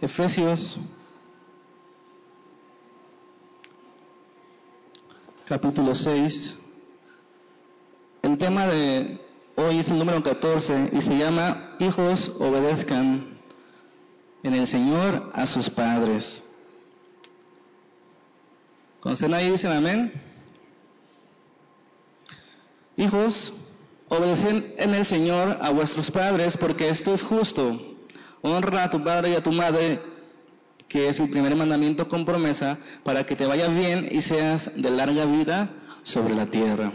Efesios capítulo 6. El tema de hoy es el número 14 y se llama Hijos obedezcan en el Señor a sus padres. ¿Conocen ahí? Dicen amén. Hijos, obedecen en el Señor a vuestros padres porque esto es justo. Honra a tu padre y a tu madre, que es el primer mandamiento con promesa, para que te vaya bien y seas de larga vida sobre la tierra.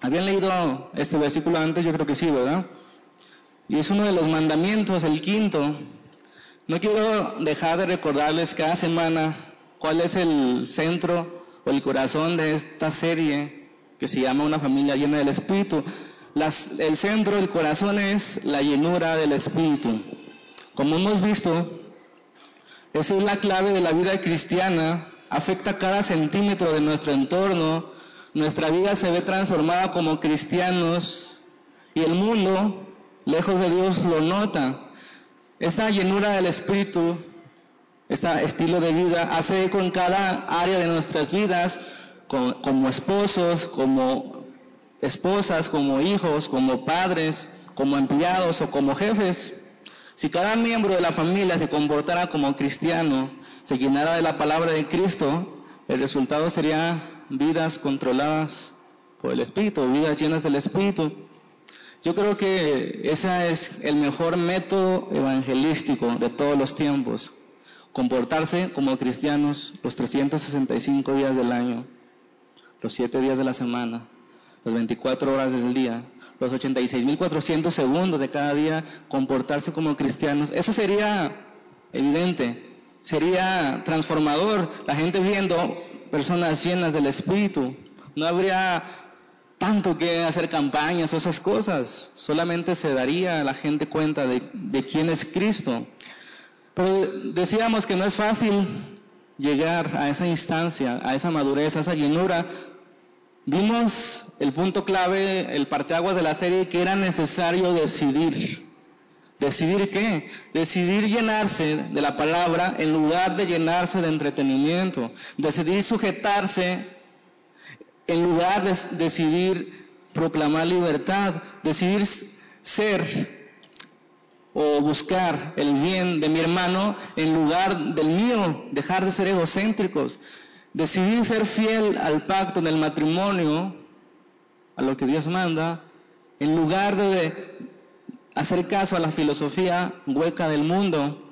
¿Habían leído este versículo antes? Yo creo que sí, ¿verdad? Y es uno de los mandamientos, el quinto. No quiero dejar de recordarles cada semana cuál es el centro o el corazón de esta serie que se llama Una familia llena del Espíritu. el centro, el corazón es la llenura del Espíritu. Como hemos visto, esa es la clave de la vida cristiana, afecta cada centímetro de nuestro entorno, nuestra vida se ve transformada como cristianos y el mundo, lejos de Dios, lo nota. Esta llenura del Espíritu este estilo de vida hace con cada área de nuestras vidas, como esposos, como esposas, como hijos, como padres, como empleados o como jefes. Si cada miembro de la familia se comportara como cristiano, se llenara de la palabra de Cristo, el resultado sería vidas controladas por el Espíritu, vidas llenas del Espíritu. Yo creo que ese es el mejor método evangelístico de todos los tiempos comportarse como cristianos los 365 días del año, los 7 días de la semana, las 24 horas del día, los 86.400 segundos de cada día, comportarse como cristianos. Eso sería evidente, sería transformador, la gente viendo personas llenas del Espíritu. No habría tanto que hacer campañas o esas cosas, solamente se daría a la gente cuenta de, de quién es Cristo. Pero decíamos que no es fácil llegar a esa instancia, a esa madurez, a esa llenura. Vimos el punto clave, el parteaguas de la serie, que era necesario decidir. ¿Decidir qué? Decidir llenarse de la palabra en lugar de llenarse de entretenimiento. Decidir sujetarse en lugar de decidir proclamar libertad. Decidir ser o buscar el bien de mi hermano en lugar del mío, dejar de ser egocéntricos, decidir ser fiel al pacto del matrimonio, a lo que Dios manda, en lugar de hacer caso a la filosofía hueca del mundo,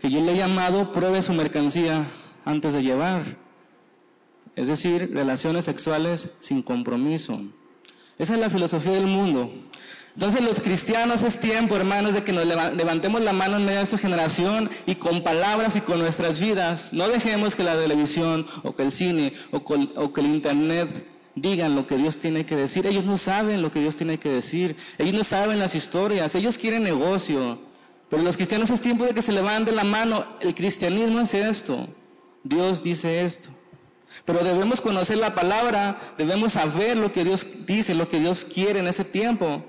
que yo le he llamado pruebe su mercancía antes de llevar, es decir, relaciones sexuales sin compromiso. Esa es la filosofía del mundo. Entonces los cristianos es tiempo, hermanos, de que nos levantemos la mano en medio de esta generación y con palabras y con nuestras vidas. No dejemos que la televisión o que el cine o, que el internet digan lo que Dios tiene que decir. Ellos no saben lo que Dios tiene que decir. Ellos no saben las historias. Ellos quieren negocio. Pero los cristianos es tiempo de que se levanten la mano. El cristianismo es esto. Dios dice esto. Pero debemos conocer la palabra, debemos saber lo que Dios dice, lo que Dios quiere en ese tiempo.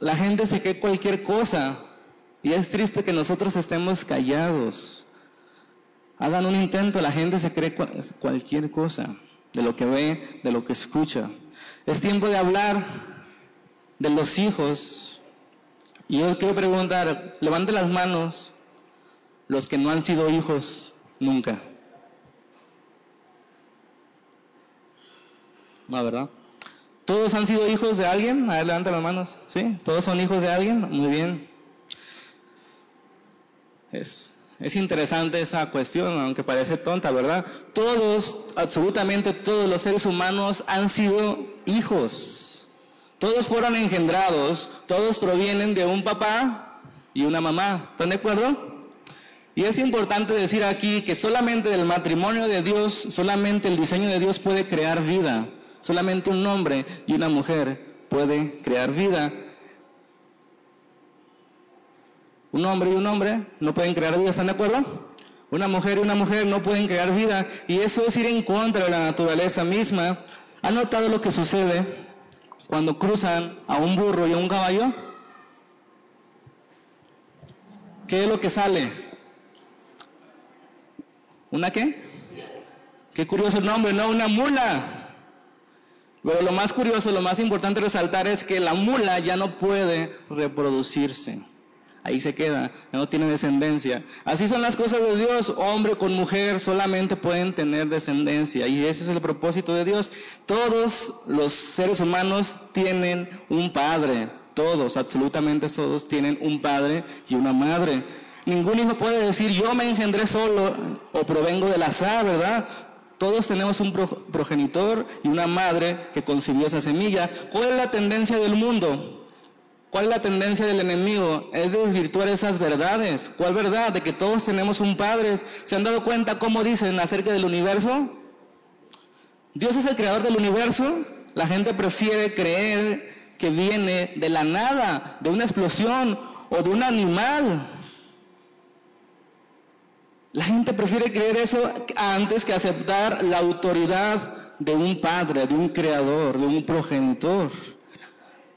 La gente se cree cualquier cosa y es triste que nosotros estemos callados. Hagan un intento, la gente se cree cualquier cosa, de lo que ve, de lo que escucha. Es tiempo de hablar de los hijos. Y yo quiero preguntar, levante las manos los que no han sido hijos nunca. No, ¿verdad? ¿Todos han sido hijos de alguien? A ver, levanta las manos. ¿Sí? ¿Todos son hijos de alguien? Muy bien. Es, es interesante esa cuestión, aunque parece tonta, ¿verdad? Todos, absolutamente todos los seres humanos han sido hijos. Todos fueron engendrados, todos provienen de un papá y una mamá. ¿Están de acuerdo? Y es importante decir aquí que solamente del matrimonio de Dios, solamente el diseño de Dios puede crear vida. Solamente un hombre y una mujer pueden crear vida. Un hombre y un hombre no pueden crear vida, ¿están de acuerdo? Una mujer y una mujer no pueden crear vida y eso es ir en contra de la naturaleza misma. ¿Han notado lo que sucede cuando cruzan a un burro y a un caballo? ¿qué es lo que sale? ¿Una qué? Qué curioso el nombre, ¿no? Una mula. Pero lo más curioso, lo más importante resaltar es que la mula ya no puede reproducirse. Ahí se queda, no tiene descendencia. Así son las cosas de Dios. Hombre con mujer solamente pueden tener descendencia. Y ese es el propósito de Dios. Todos los seres humanos tienen un padre. Todos, absolutamente todos, tienen un padre y una madre. Ningún hijo puede decir, yo me engendré solo o provengo del azar, ¿verdad? Todos tenemos un progenitor y una madre que concibió esa semilla. ¿Cuál es la tendencia del mundo? ¿Cuál es la tendencia del enemigo? Es de desvirtuar esas verdades. ¿Cuál verdad? De que todos tenemos un padre. ¿Se han dado cuenta cómo dicen acerca del universo? Dios es el creador del universo. La gente prefiere creer que viene de la nada, de una explosión o de un animal. La gente prefiere creer eso antes que aceptar la autoridad de un padre, de un creador, de un progenitor.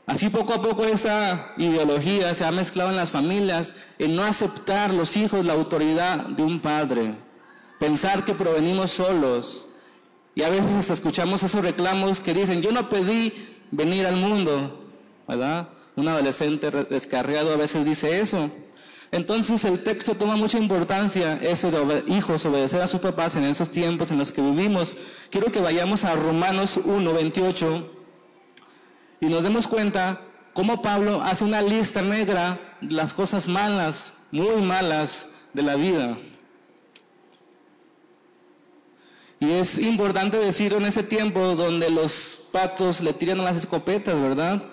Así poco a poco esa ideología se ha mezclado en las familias en no aceptar los hijos la autoridad de un padre, pensar que provenimos solos. Y a veces escuchamos esos reclamos que dicen, yo no pedí venir al mundo, ¿verdad? Un adolescente descarriado a veces dice eso. Entonces el texto toma mucha importancia, ese de hijos obedecer a sus papás en esos tiempos en los que vivimos. Quiero que vayamos a Romanos 1, 28 y nos demos cuenta cómo Pablo hace una lista negra de las cosas malas, muy malas de la vida. Y es importante decir en ese tiempo donde los patos le tiran las escopetas, ¿verdad?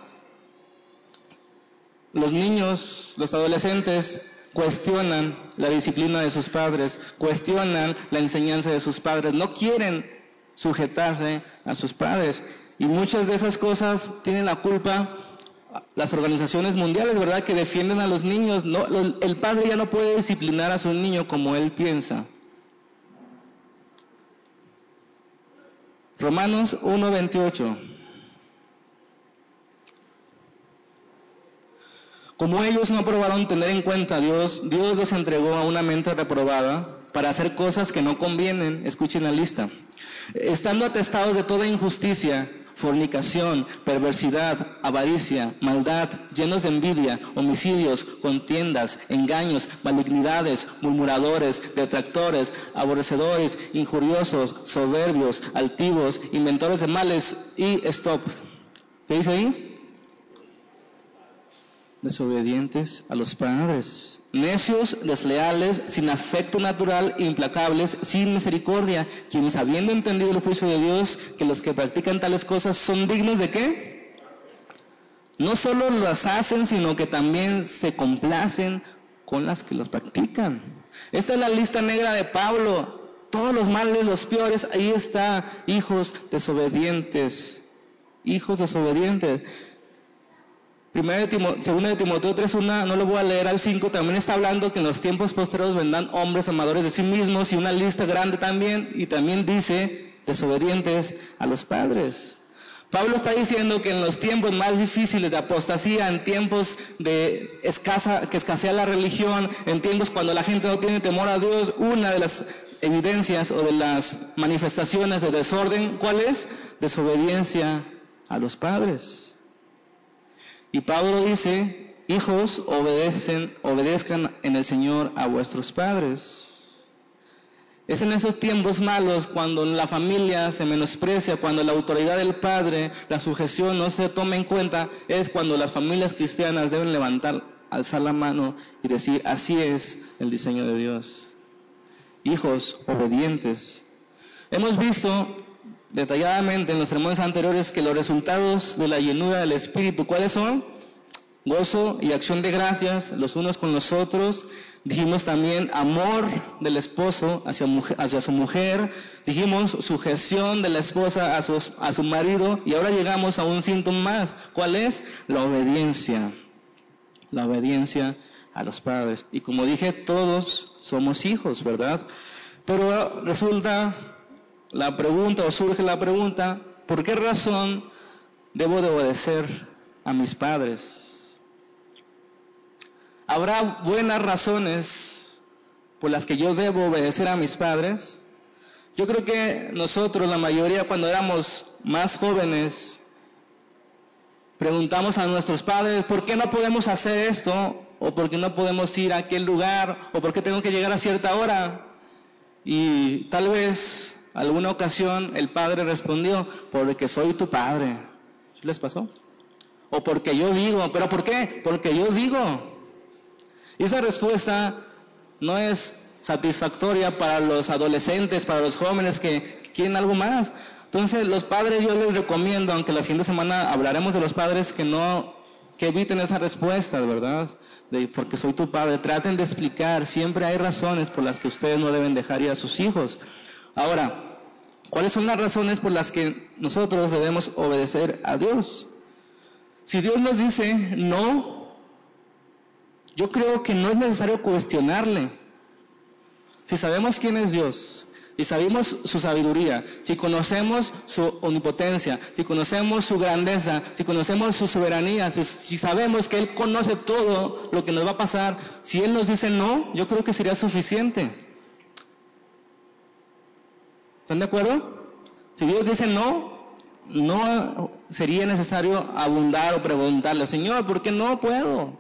Los niños, los adolescentes cuestionan la disciplina de sus padres, cuestionan la enseñanza de sus padres, no quieren sujetarse a sus padres. Y muchas de esas cosas tienen la culpa las organizaciones mundiales, ¿verdad? Que defienden a los niños. El padre ya no puede disciplinar a su niño como él piensa. Romanos 1.28. Como ellos no probaron tener en cuenta a Dios, Dios los entregó a una mente reprobada para hacer cosas que no convienen. Escuchen la lista. Estando atestados de toda injusticia, fornicación, perversidad, avaricia, maldad, llenos de envidia, homicidios, contiendas, engaños, malignidades, murmuradores, detractores, aborrecedores, injuriosos, soberbios, altivos, inventores de males y stop. ¿Qué dice ahí? Desobedientes a los padres, necios, desleales, sin afecto natural, implacables, sin misericordia, quienes habiendo entendido el juicio de Dios, que los que practican tales cosas son dignos de qué? No solo las hacen, sino que también se complacen con las que los practican. Esta es la lista negra de Pablo. Todos los males, los peores, ahí está, hijos desobedientes. Hijos desobedientes. Primera de segunda de Timoteo 3.1, no lo voy a leer al 5, también está hablando que en los tiempos posteriores vendrán hombres amadores de sí mismos y una lista grande también, y también dice desobedientes a los padres. Pablo está diciendo que en los tiempos más difíciles de apostasía, en tiempos de escasa, que escasea la religión, en tiempos cuando la gente no tiene temor a Dios, una de las evidencias o de las manifestaciones de desorden, ¿cuál es? Desobediencia a los padres. Y Pablo dice, hijos, obedecen, obedezcan en el Señor a vuestros padres. Es en esos tiempos malos cuando la familia se menosprecia, cuando la autoridad del padre, la sujeción no se toma en cuenta, es cuando las familias cristianas deben levantar, alzar la mano y decir, así es el diseño de Dios. Hijos obedientes. Hemos visto detalladamente en los sermones anteriores que los resultados de la llenura del Espíritu, ¿cuáles son? Gozo y acción de gracias los unos con los otros. Dijimos también amor del esposo hacia, hacia su mujer. Dijimos sujeción de la esposa a su, a su marido. Y ahora llegamos a un síntoma más. ¿Cuál es? La obediencia. La obediencia a los padres. Y como dije, todos somos hijos, ¿verdad? Pero resulta la pregunta o surge la pregunta, ¿por qué razón debo de obedecer a mis padres? ¿Habrá buenas razones por las que yo debo obedecer a mis padres? Yo creo que nosotros, la mayoría, cuando éramos más jóvenes, preguntamos a nuestros padres, ¿por qué no podemos hacer esto? ¿O por qué no podemos ir a aquel lugar? ¿O por qué tengo que llegar a cierta hora? Y tal vez alguna ocasión el padre respondió, porque soy tu padre. ¿Sí les pasó? O porque yo digo, ¿pero por qué? Porque yo digo. Y esa respuesta no es satisfactoria para los adolescentes, para los jóvenes que quieren algo más. Entonces, los padres yo les recomiendo, aunque la siguiente semana hablaremos de los padres, que no, que eviten esa respuesta, ¿verdad? De porque soy tu padre. Traten de explicar, siempre hay razones por las que ustedes no deben dejar ir a sus hijos. Ahora, ¿cuáles son las razones por las que nosotros debemos obedecer a Dios? Si Dios nos dice no, yo creo que no es necesario cuestionarle. Si sabemos quién es Dios y sabemos su sabiduría, si conocemos su omnipotencia, si conocemos su grandeza, si conocemos su soberanía, si, sabemos que Él conoce todo lo que nos va a pasar, si Él nos dice no, yo creo que sería suficiente. ¿Están de acuerdo? Si Dios dice no, no sería necesario abundar o preguntarle, Señor, ¿por qué no puedo?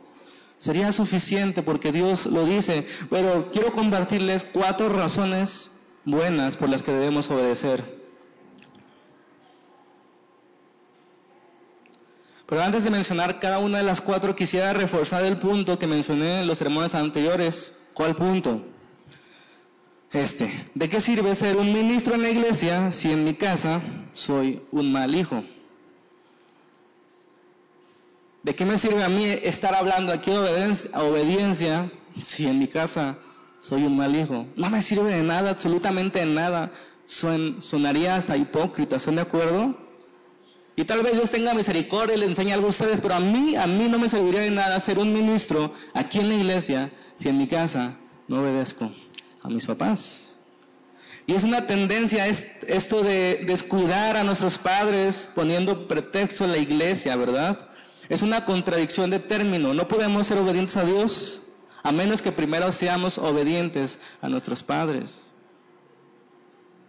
Sería suficiente porque Dios lo dice, pero quiero compartirles cuatro razones buenas por las que debemos obedecer. Pero antes de mencionar cada una de las cuatro, quisiera reforzar el punto que mencioné en los sermones anteriores. ¿Cuál punto? Este, ¿de qué sirve ser un ministro en la iglesia si en mi casa soy un mal hijo? ¿De qué me sirve a mí estar hablando aquí de obediencia, si en mi casa soy un mal hijo? No me sirve de nada, absolutamente de nada. sonaría hasta hipócrita, ¿están de acuerdo? Y tal vez Dios tenga misericordia y le enseñe algo a ustedes, pero a mí, a mí no me serviría de nada ser un ministro aquí en la iglesia si en mi casa no obedezco a mis papás. Y es una tendencia esto de descuidar a nuestros padres poniendo pretexto a la iglesia, ¿verdad? Es una contradicción de término. No podemos ser obedientes a Dios a menos que primero seamos obedientes a nuestros padres.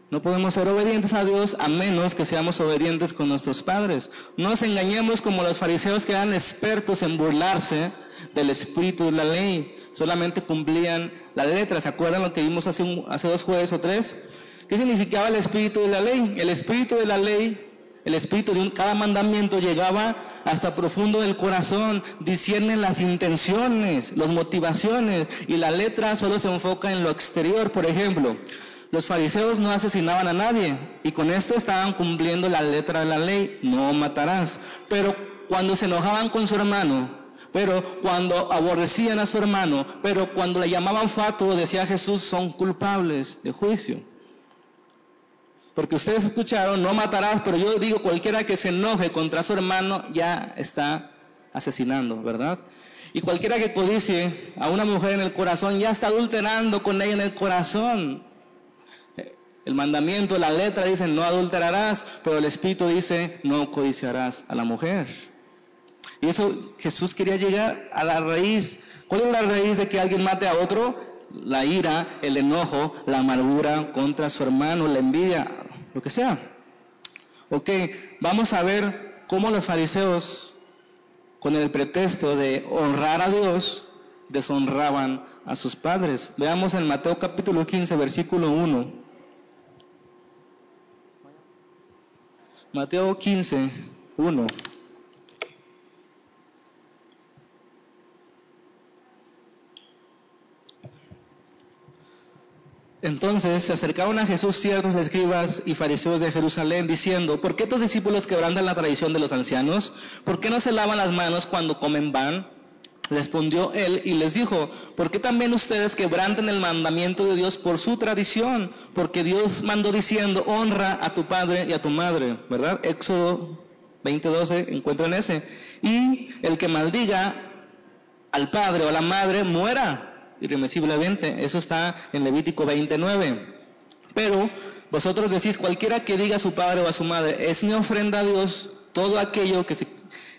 No podemos ser obedientes a Dios a menos que seamos obedientes con nuestros padres. No nos engañemos como los fariseos que eran expertos en burlarse del espíritu de la ley. Solamente cumplían la letra. ¿Se acuerdan lo que vimos hace, dos jueves o tres? ¿Qué significaba el espíritu de la ley? El espíritu de la ley, el espíritu de cada mandamiento llegaba hasta profundo del corazón, discierne las intenciones, las motivaciones y la letra solo se enfoca en lo exterior. Por ejemplo, los fariseos no asesinaban a nadie y con esto estaban cumpliendo la letra de la ley, no matarás. Pero cuando se enojaban con su hermano, pero cuando aborrecían a su hermano, pero cuando le llamaban fatuo, decía Jesús, son culpables de juicio. Porque ustedes escucharon, no matarás, pero yo digo, cualquiera que se enoje contra su hermano ya está asesinando, ¿verdad? Y cualquiera que codicie a una mujer en el corazón ya está adulterando con ella en el corazón. El mandamiento, la letra dice no adulterarás, pero el Espíritu dice no codiciarás a la mujer. Y eso Jesús quería llegar a la raíz. ¿Cuál es la raíz de que alguien mate a otro? La ira, el enojo, la amargura contra su hermano, la envidia, lo que sea. Ok, vamos a ver cómo los fariseos, con el pretexto de honrar a Dios, deshonraban a sus padres. Veamos en Mateo capítulo 15, versículo 1. Mateo 15, 1. Entonces se acercaron a Jesús ciertos escribas y fariseos de Jerusalén diciendo, ¿por qué tus discípulos quebrantan la tradición de los ancianos? ¿Por qué no se lavan las manos cuando comen pan? Respondió él y les dijo, ¿por qué también ustedes quebrantan el mandamiento de Dios por su tradición? Porque Dios mandó diciendo, honra a tu padre y a tu madre, ¿verdad? Éxodo 20:12, encuentran ese. Y el que maldiga al padre o a la madre muera irremisiblemente. Eso está en Levítico 29. Pero vosotros decís, cualquiera que diga a su padre o a su madre, es mi ofrenda a Dios, todo aquello que se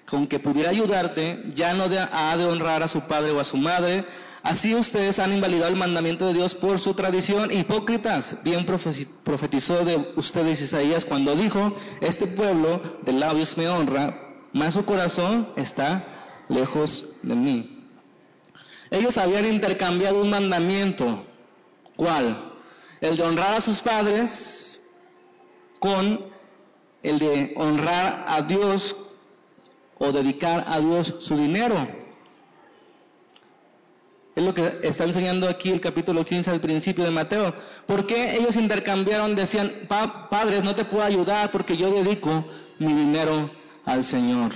con que pudiera ayudarte, ya no ha de honrar a su padre o a su madre. Así ustedes han invalidado el mandamiento de Dios por su tradición. Hipócritas, bien profetizó de ustedes Isaías cuando dijo, este pueblo de labios me honra, mas su corazón está lejos de mí. Ellos habían intercambiado un mandamiento. ¿Cuál? El de honrar a sus padres con el de honrar a Dios o dedicar a Dios su dinero. Es lo que está enseñando aquí el capítulo 15 al principio de Mateo. ¿Por qué ellos intercambiaron? Decían, padres, no te puedo ayudar porque yo dedico mi dinero al Señor.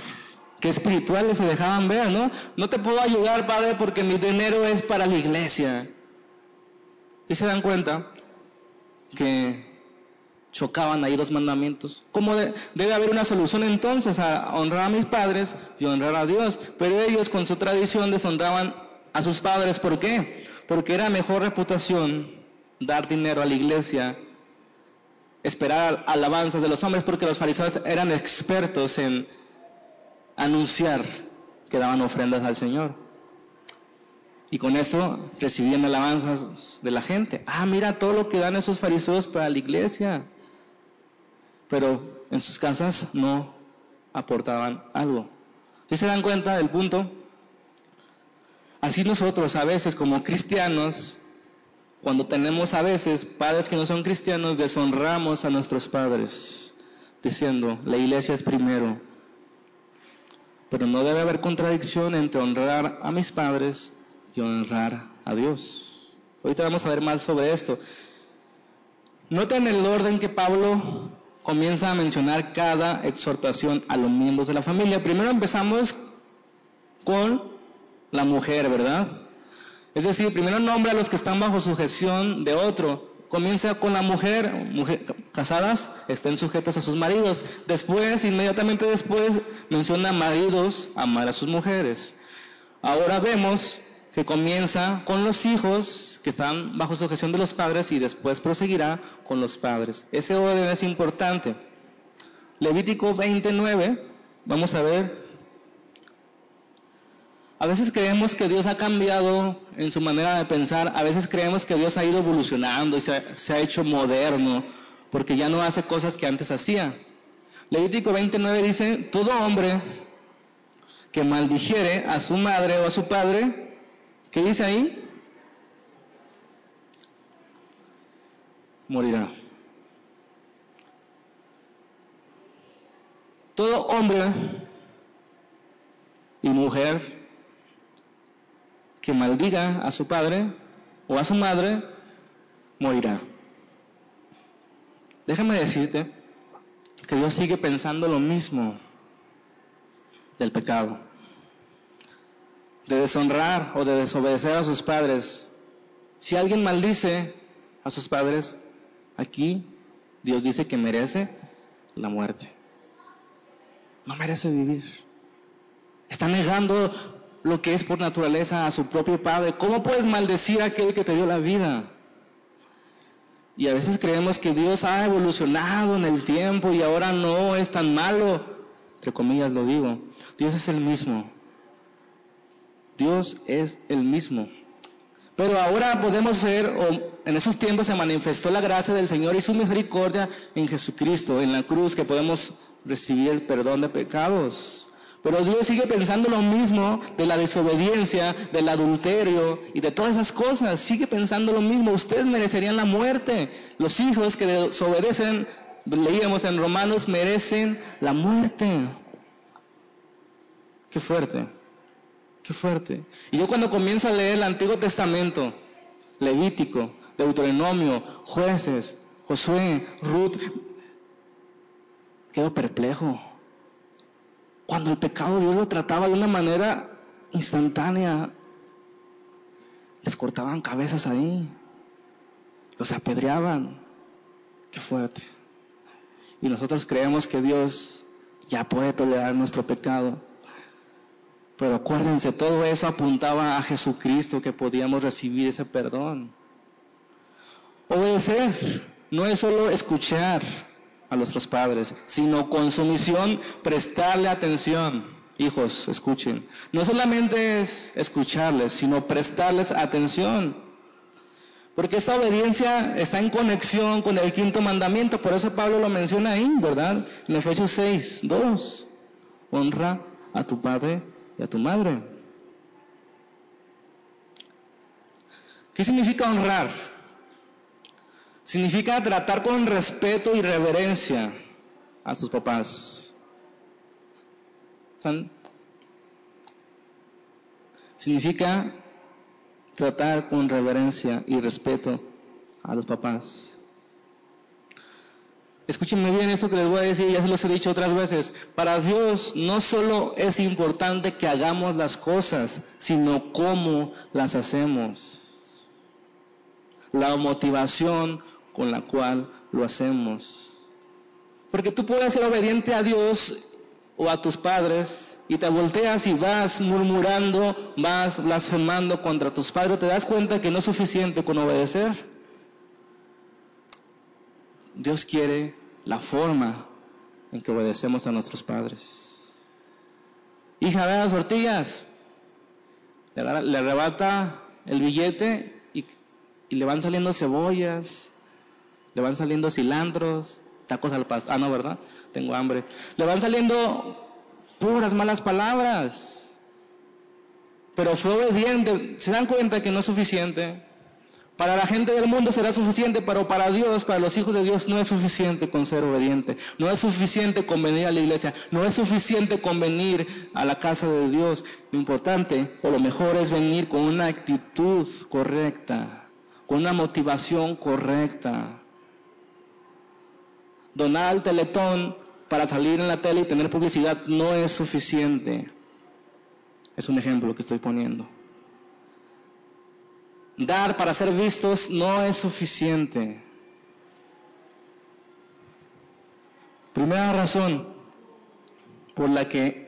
Qué espirituales se dejaban ver, ¿no? No te puedo ayudar, Padre, porque mi dinero es para la iglesia. Y se dan cuenta que chocaban ahí los mandamientos. ¿Cómo debe haber una solución entonces a honrar a mis padres y honrar a Dios? Pero ellos con su tradición deshonraban a sus padres. ¿Por qué? Porque era mejor reputación dar dinero a la iglesia, esperar alabanzas de los hombres, porque los fariseos eran expertos en anunciar que daban ofrendas al Señor. Y con eso recibían alabanzas de la gente. Ah, mira todo lo que dan esos fariseos para la iglesia pero en sus casas no aportaban algo. ¿Sí se dan cuenta del punto? Así nosotros a veces como cristianos, cuando tenemos a veces padres que no son cristianos, deshonramos a nuestros padres, diciendo, la iglesia es primero. Pero no debe haber contradicción entre honrar a mis padres y honrar a Dios. Ahorita vamos a ver más sobre esto. Noten el orden que Pablo comienza a mencionar cada exhortación a los miembros de la familia. Primero empezamos con la mujer, ¿verdad? Es decir, primero nombra a los que están bajo sujeción de otro. Comienza con la mujer, casadas, estén sujetas a sus maridos. Después, inmediatamente después, menciona maridos, amar a sus mujeres. Ahora vemos que comienza con los hijos que están bajo sujeción de los padres y después proseguirá con los padres. Ese orden es importante. Levítico 29, vamos a ver. A veces creemos que Dios ha cambiado en su manera de pensar, a veces creemos que Dios ha ido evolucionando y se ha, hecho moderno, porque ya no hace cosas que antes hacía. Levítico 29 dice, todo hombre que maldijere a su madre o a su padre, ¿Qué dice ahí? Morirá. Todo hombre y mujer que maldiga a su padre o a su madre, morirá. Déjame decirte que Dios sigue pensando lo mismo del pecado de deshonrar o de desobedecer a sus padres. Si alguien maldice a sus padres, aquí Dios dice que merece la muerte. No merece vivir. Está negando lo que es por naturaleza a su propio padre. ¿Cómo puedes maldecir a aquel que te dio la vida? Y a veces creemos que Dios ha evolucionado en el tiempo y ahora no es tan malo. Entre comillas lo digo. Dios es el mismo. Dios es el mismo. Pero ahora podemos ver, o en esos tiempos se manifestó la gracia del Señor y su misericordia en Jesucristo, en la cruz, que podemos recibir el perdón de pecados. Pero Dios sigue pensando lo mismo de la desobediencia, del adulterio y de todas esas cosas. Sigue pensando lo mismo. Ustedes merecerían la muerte. Los hijos que desobedecen, leíamos en Romanos, merecen la muerte. Qué fuerte. Qué fuerte. Y yo cuando comienzo a leer el Antiguo Testamento, Levítico, Deuteronomio, jueces, Josué, Ruth, quedo perplejo. Cuando el pecado Dios lo trataba de una manera instantánea, les cortaban cabezas ahí, los apedreaban. Qué fuerte. Y nosotros creemos que Dios ya puede tolerar nuestro pecado. Pero acuérdense, todo eso apuntaba a Jesucristo que podíamos recibir ese perdón. Obedecer no es solo escuchar a nuestros padres, sino con sumisión prestarle atención. hijos, escuchen. No solamente es escucharles, sino prestarles atención. Porque esta obediencia está en conexión con el quinto mandamiento, por eso Pablo lo menciona ahí, ¿verdad? En Efesios 6, 2. Honra a tu padre y a tu madre. ¿Qué significa honrar? Significa tratar con respeto y reverencia a sus papás. Significa tratar con reverencia y respeto a los papás. Escúchenme bien eso que les voy a decir, ya se los he dicho otras veces. Para Dios no solo es importante que hagamos las cosas, sino cómo las hacemos. La motivación con la cual lo hacemos. Porque tú puedes ser obediente a Dios o a tus padres y te volteas y vas murmurando, vas blasfemando contra tus padres, te das cuenta que no es suficiente con obedecer. Dios quiere la forma en que obedecemos a nuestros padres. Hija, ve las tortillas. Le, arrebata el billete y, le van saliendo cebollas, le van saliendo cilantros, tacos al pasto. Ah, no, ¿verdad? Tengo hambre. Le van saliendo puras malas palabras. Pero fue obediente. ¿Se dan cuenta que no es suficiente? Para la gente del mundo será suficiente, pero para Dios, para los hijos de Dios, no es suficiente con ser obediente. No es suficiente con venir a la iglesia. No es suficiente con venir a la casa de Dios. Lo importante, o lo mejor, es venir con una actitud correcta, con una motivación correcta. Donar al teletón para salir en la tele y tener publicidad no es suficiente. Es un ejemplo que estoy poniendo. Dar para ser vistos no es suficiente. Primera razón por la que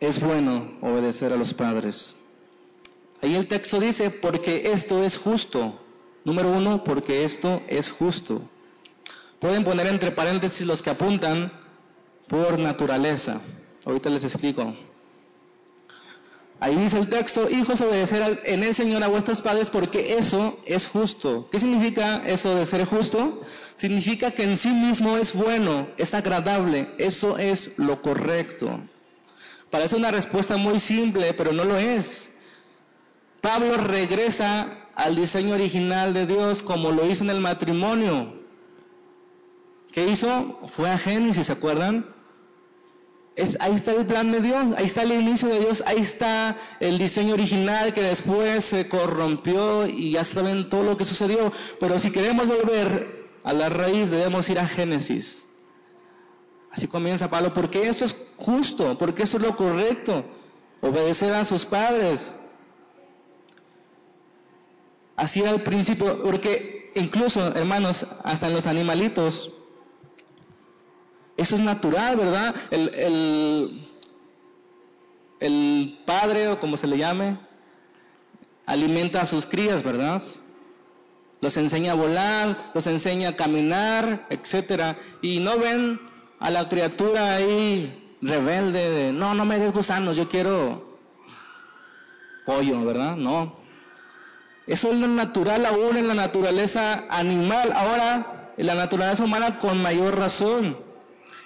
es bueno obedecer a los padres. Ahí el texto dice, porque esto es justo. Número uno, porque esto es justo. Pueden poner entre paréntesis los que apuntan por naturaleza. Ahorita les explico. Ahí dice el texto, hijos, obedecer en el Señor a vuestros padres porque eso es justo. ¿Qué significa eso de ser justo? Significa que en sí mismo es bueno, es agradable, eso es lo correcto. Parece una respuesta muy simple, pero no lo es. Pablo regresa al diseño original de Dios como lo hizo en el matrimonio. ¿Qué hizo? Fue a Génesis, ¿se acuerdan? Ahí está el plan de Dios, ahí está el inicio de Dios, ahí está el diseño original que después se corrompió y ya saben todo lo que sucedió. Pero si queremos volver a la raíz, debemos ir a Génesis. Así comienza Pablo, porque esto es justo, porque eso es lo correcto, obedecer a sus padres. Así era el principio, porque incluso, hermanos, hasta en los animalitos, eso es natural, ¿verdad? El, el, padre, o como se le llame, alimenta a sus crías, ¿verdad? Los enseña a volar, los enseña a caminar, etcétera. Y no ven a la criatura ahí rebelde de, no, no me des gusanos, yo quiero pollo, ¿verdad? No. Eso es lo natural aún en la naturaleza animal. Ahora, en la naturaleza humana con mayor razón.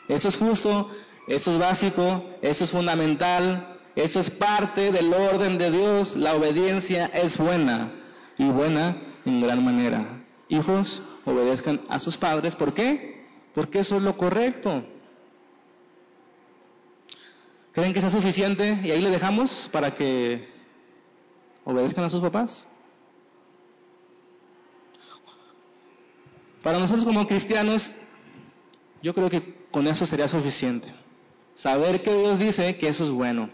Eso es justo, eso es básico, eso es fundamental, eso es parte del orden de Dios. La obediencia es buena y buena en gran manera. Hijos, obedezcan a sus padres. ¿Por qué? Porque eso es lo correcto. ¿Creen que sea suficiente y ahí le dejamos para que obedezcan a sus papás? Para nosotros como cristianos, yo creo que con eso sería suficiente. Saber que Dios dice que eso es bueno,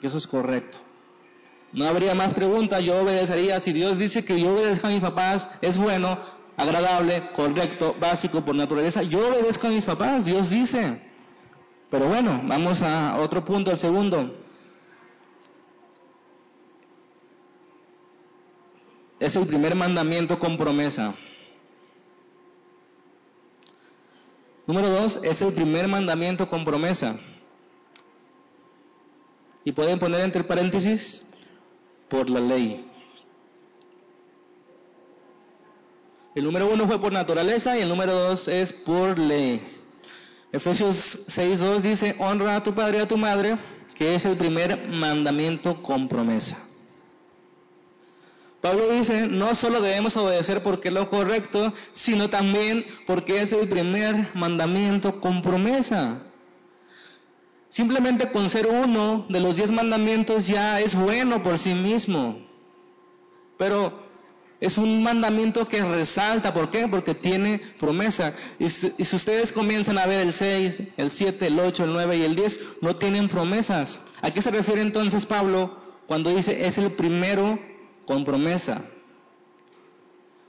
que eso es correcto. No habría más preguntas, yo obedecería. Si Dios dice que yo obedezca a mis papás, es bueno, agradable, correcto, básico por naturaleza, yo obedezco a mis papás, Dios dice. Pero bueno, vamos a otro punto, el segundo. Es el primer mandamiento con promesa. Número dos, es el primer mandamiento con promesa. Y pueden poner entre paréntesis, por la ley. El número uno fue por naturaleza y el número dos es por ley. Efesios 6.2 dice, honra a tu padre y a tu madre, que es el primer mandamiento con promesa. Pablo dice, no solo debemos obedecer porque es lo correcto, sino también porque es el primer mandamiento con promesa. Simplemente con ser uno de los diez mandamientos ya es bueno por sí mismo. Pero es un mandamiento que resalta, ¿por qué? Porque tiene promesa. Y si, ustedes comienzan a ver el 6, el 7, el 8, el 9 y el 10, no tienen promesas. ¿A qué se refiere entonces Pablo cuando dice es el primero con promesa?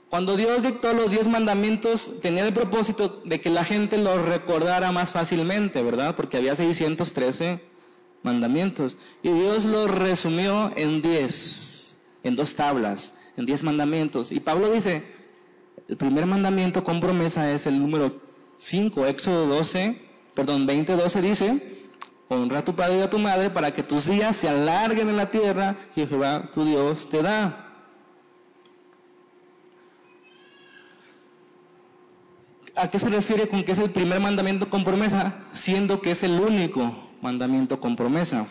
Cuando Dios dictó los diez mandamientos, tenía el propósito de que la gente los recordara más fácilmente, ¿verdad? Porque había 613 mandamientos. Y Dios los resumió en diez, en dos tablas en diez mandamientos. Y Pablo dice, el primer mandamiento con promesa es el número 5, Éxodo 12, perdón, 20, 12 dice, honra a tu padre y a tu madre para que tus días se alarguen en la tierra que Jehová tu Dios te da. ¿A qué se refiere con que es el primer mandamiento con promesa, siendo que es el único mandamiento con promesa?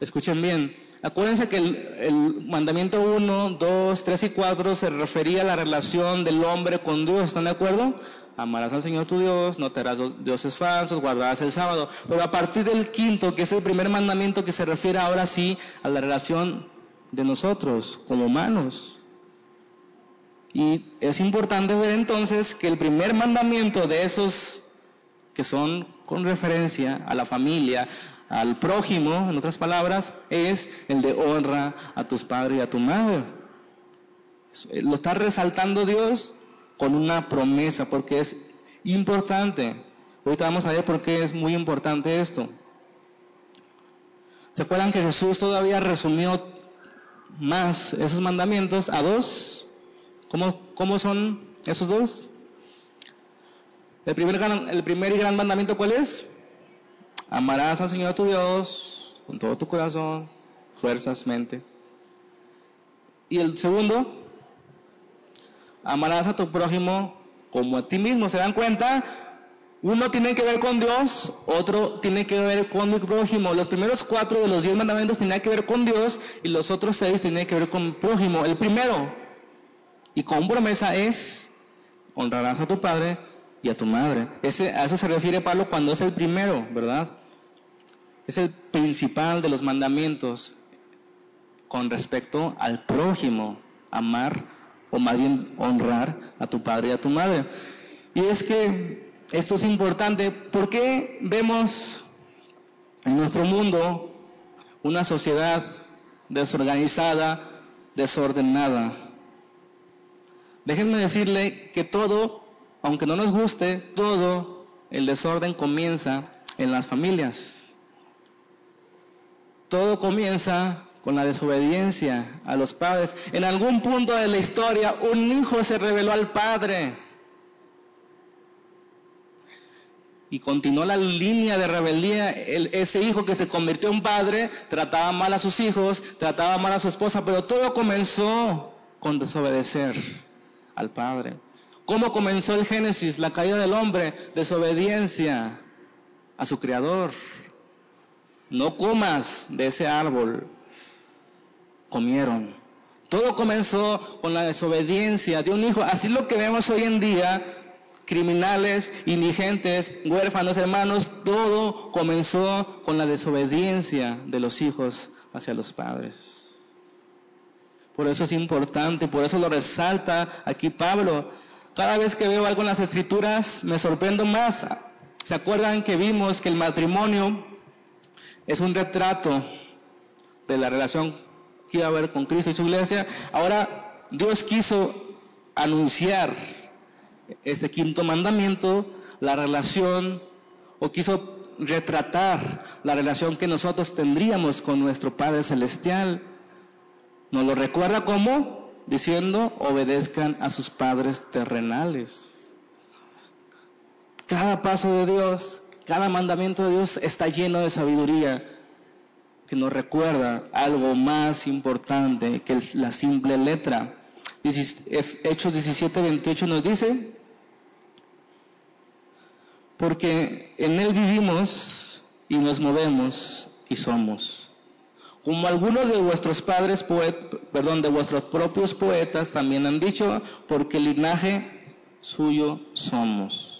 Escuchen bien, Acuérdense que el, mandamiento 1, 2, 3 y 4 se refería a la relación del hombre con Dios, ¿están de acuerdo? Amarás al Señor tu Dios, no te harás dioses falsos, guardarás el sábado. Pero a partir del quinto, que es el primer mandamiento que se refiere ahora sí a la relación de nosotros como humanos. Y es importante ver entonces que el primer mandamiento de esos que son con referencia a la familia, al prójimo, en otras palabras, es el de honra a tus padres y a tu madre. Lo está resaltando Dios con una promesa, porque es importante. Ahorita vamos a ver por qué es muy importante esto. ¿Se acuerdan que Jesús todavía resumió más esos mandamientos a dos? ¿Cómo, cómo son esos dos? El primer, el primer y gran mandamiento, ¿cuál es? Amarás al Señor tu Dios con todo tu corazón, fuerzas, mente. Y el segundo, amarás a tu prójimo como a ti mismo. ¿Se dan cuenta? Uno tiene que ver con Dios, otro tiene que ver con mi prójimo. Los primeros cuatro de los diez mandamientos tienen que ver con Dios y los otros seis tienen que ver con el prójimo. El primero, y con promesa es, honrarás a tu padre y a tu madre. Ese, a eso se refiere Pablo cuando es el primero, ¿verdad? Es el principal de los mandamientos con respecto al prójimo, amar o más bien honrar a tu padre y a tu madre. Y es que esto es importante porque vemos en nuestro mundo una sociedad desorganizada, desordenada. Déjenme decirle que todo aunque no nos guste, todo el desorden comienza en las familias. Todo comienza con la desobediencia a los padres. En algún punto de la historia, un hijo se reveló al padre. Y continuó la línea de rebeldía. ese hijo que se convirtió en padre trataba mal a sus hijos, trataba mal a su esposa, pero todo comenzó con desobedecer al padre. ¿Cómo comenzó el Génesis? La caída del hombre, desobediencia a su creador. No comas de ese árbol. Comieron. Todo comenzó con la desobediencia de un hijo. Así lo que vemos hoy en día, criminales, indigentes, huérfanos, hermanos, todo comenzó con la desobediencia de los hijos hacia los padres. Por eso es importante, por eso lo resalta aquí Pablo. Cada vez que veo algo en las escrituras me sorprendo más. ¿Se acuerdan que vimos que el matrimonio es un retrato de la relación que iba con Cristo y su iglesia? Ahora Dios quiso anunciar este quinto mandamiento, la relación, o quiso retratar la relación que nosotros tendríamos con nuestro Padre Celestial. ¿Nos lo recuerda cómo? diciendo, obedezcan a sus padres terrenales. Cada paso de Dios, cada mandamiento de Dios está lleno de sabiduría. Que nos recuerda algo más importante que la simple letra. Hechos 17, 28 nos dice, porque en Él vivimos y nos movemos y somos. Como algunos de vuestros padres, perdón, de vuestros propios poetas también han dicho, porque el linaje suyo somos.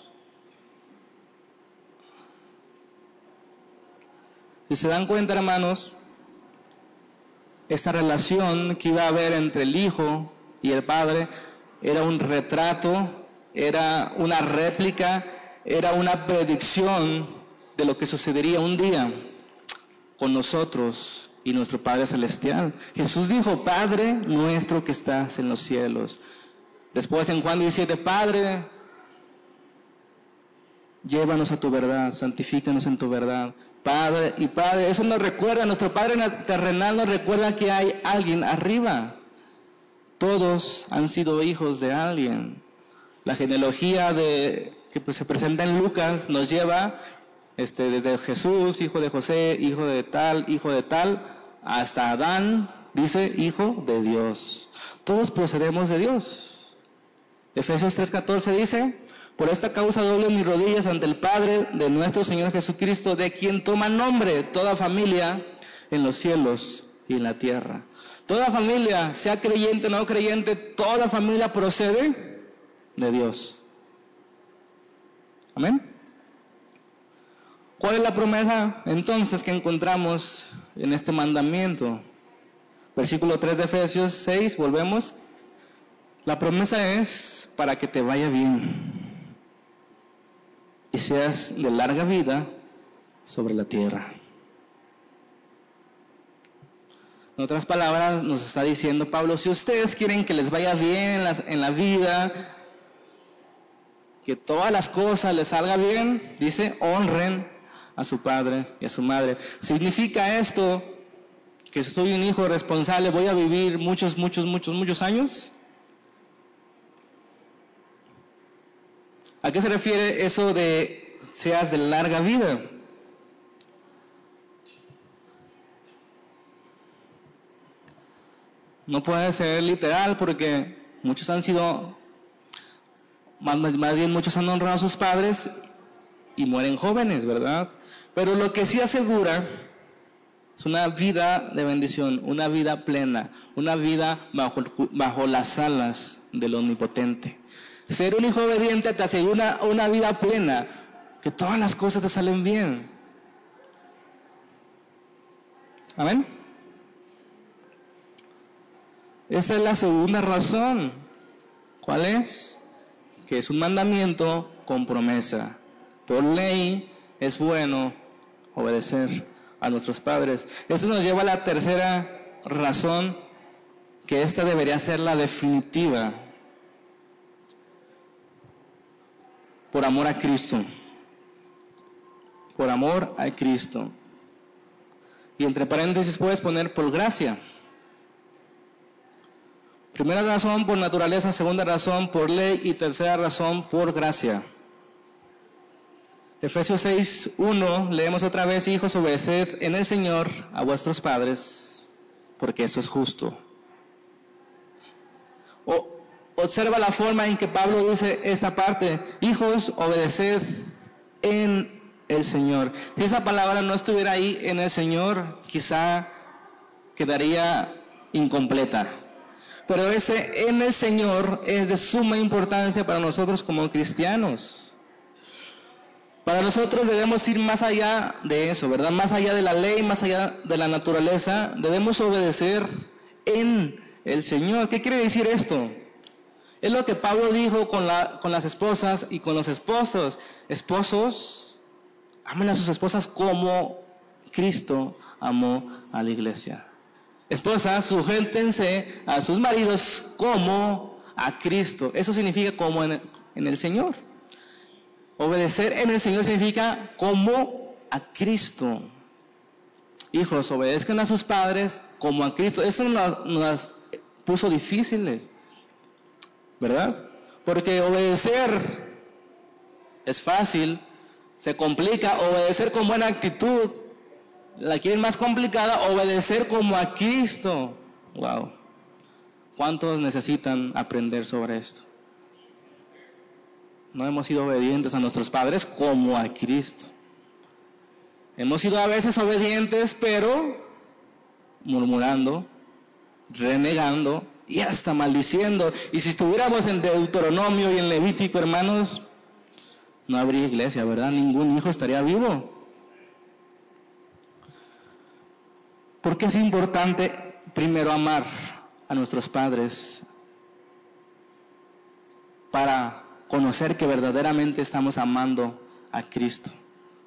Si se dan cuenta, hermanos, esta relación que iba a haber entre el Hijo y el Padre era un retrato, era una réplica, era una predicción de lo que sucedería un día con nosotros y nuestro Padre Celestial. Jesús dijo, Padre nuestro que estás en los cielos. Después en Juan 17, Padre, llévanos a tu verdad, santifícanos en tu verdad. Padre y Padre, eso nos recuerda, nuestro Padre terrenal nos recuerda que hay alguien arriba. Todos han sido hijos de alguien. La genealogía que pues, se presenta en Lucas nos lleva este, desde Jesús, hijo de José, hijo de tal, hijo de tal, hasta Adán, dice hijo de Dios. Todos procedemos de Dios. Efesios 3:14 dice, por esta causa doble mis rodillas ante el Padre de nuestro Señor Jesucristo, de quien toma nombre toda familia en los cielos y en la tierra. Toda familia, sea creyente o no creyente, toda familia procede de Dios. Amén. ¿Cuál es la promesa entonces que encontramos en este mandamiento? Versículo 3 de Efesios 6, volvemos. La promesa es para que te vaya bien y seas de larga vida sobre la tierra. En otras palabras, nos está diciendo Pablo, si ustedes quieren que les vaya bien en la, en la vida, que todas las cosas les salga bien, dice, honren a su padre y a su madre. ¿Significa esto que soy un hijo responsable, voy a vivir muchos, muchos, muchos, muchos años? ¿A qué se refiere eso de seas de larga vida? No puede ser literal porque muchos han sido, más, más bien muchos han honrado a sus padres y mueren jóvenes, ¿verdad? Pero lo que sí asegura es una vida de bendición, una vida plena, una vida bajo, bajo las alas del Omnipotente. Ser un hijo obediente te asegura una vida plena, que todas las cosas te salen bien. Amén. Esa es la segunda razón. ¿Cuál es? Que es un mandamiento con promesa. Por ley es bueno obedecer a nuestros padres. Eso nos lleva a la tercera razón, que esta debería ser la definitiva. Por amor a Cristo. Por amor a Cristo. Y entre paréntesis puedes poner por gracia. Primera razón por naturaleza, segunda razón por ley y tercera razón por gracia. Efesios 6, 1, leemos otra vez, hijos, obedeced en el Señor a vuestros padres, porque eso es justo. O, observa la forma en que Pablo dice esta parte, hijos, obedeced en el Señor. Si esa palabra no estuviera ahí en el Señor, quizá quedaría incompleta. Pero ese en el Señor es de suma importancia para nosotros como cristianos. Para nosotros debemos ir más allá de eso, ¿verdad? Más allá de la ley, más allá de la naturaleza, debemos obedecer en el Señor. ¿Qué quiere decir esto? Es lo que Pablo dijo con, la, con las esposas y con los esposos. Esposos, amen a sus esposas como Cristo amó a la iglesia. Esposas, sujétense a sus maridos como a Cristo. Eso significa como en, en el Señor. Obedecer en el Señor significa como a Cristo. Hijos, obedezcan a sus padres como a Cristo. Eso nos, nos puso difíciles, ¿verdad? Porque obedecer es fácil, se complica. Obedecer con buena actitud la quieren más complicada, obedecer como a Cristo. Wow. ¿Cuántos necesitan aprender sobre esto? No hemos sido obedientes a nuestros padres como a Cristo. Hemos sido a veces obedientes, pero murmurando, renegando y hasta maldiciendo. Y si estuviéramos en Deuteronomio y en Levítico, hermanos, no habría iglesia, ¿verdad? Ningún hijo estaría vivo. Porque es importante primero amar a nuestros padres para conocer que verdaderamente estamos amando a Cristo.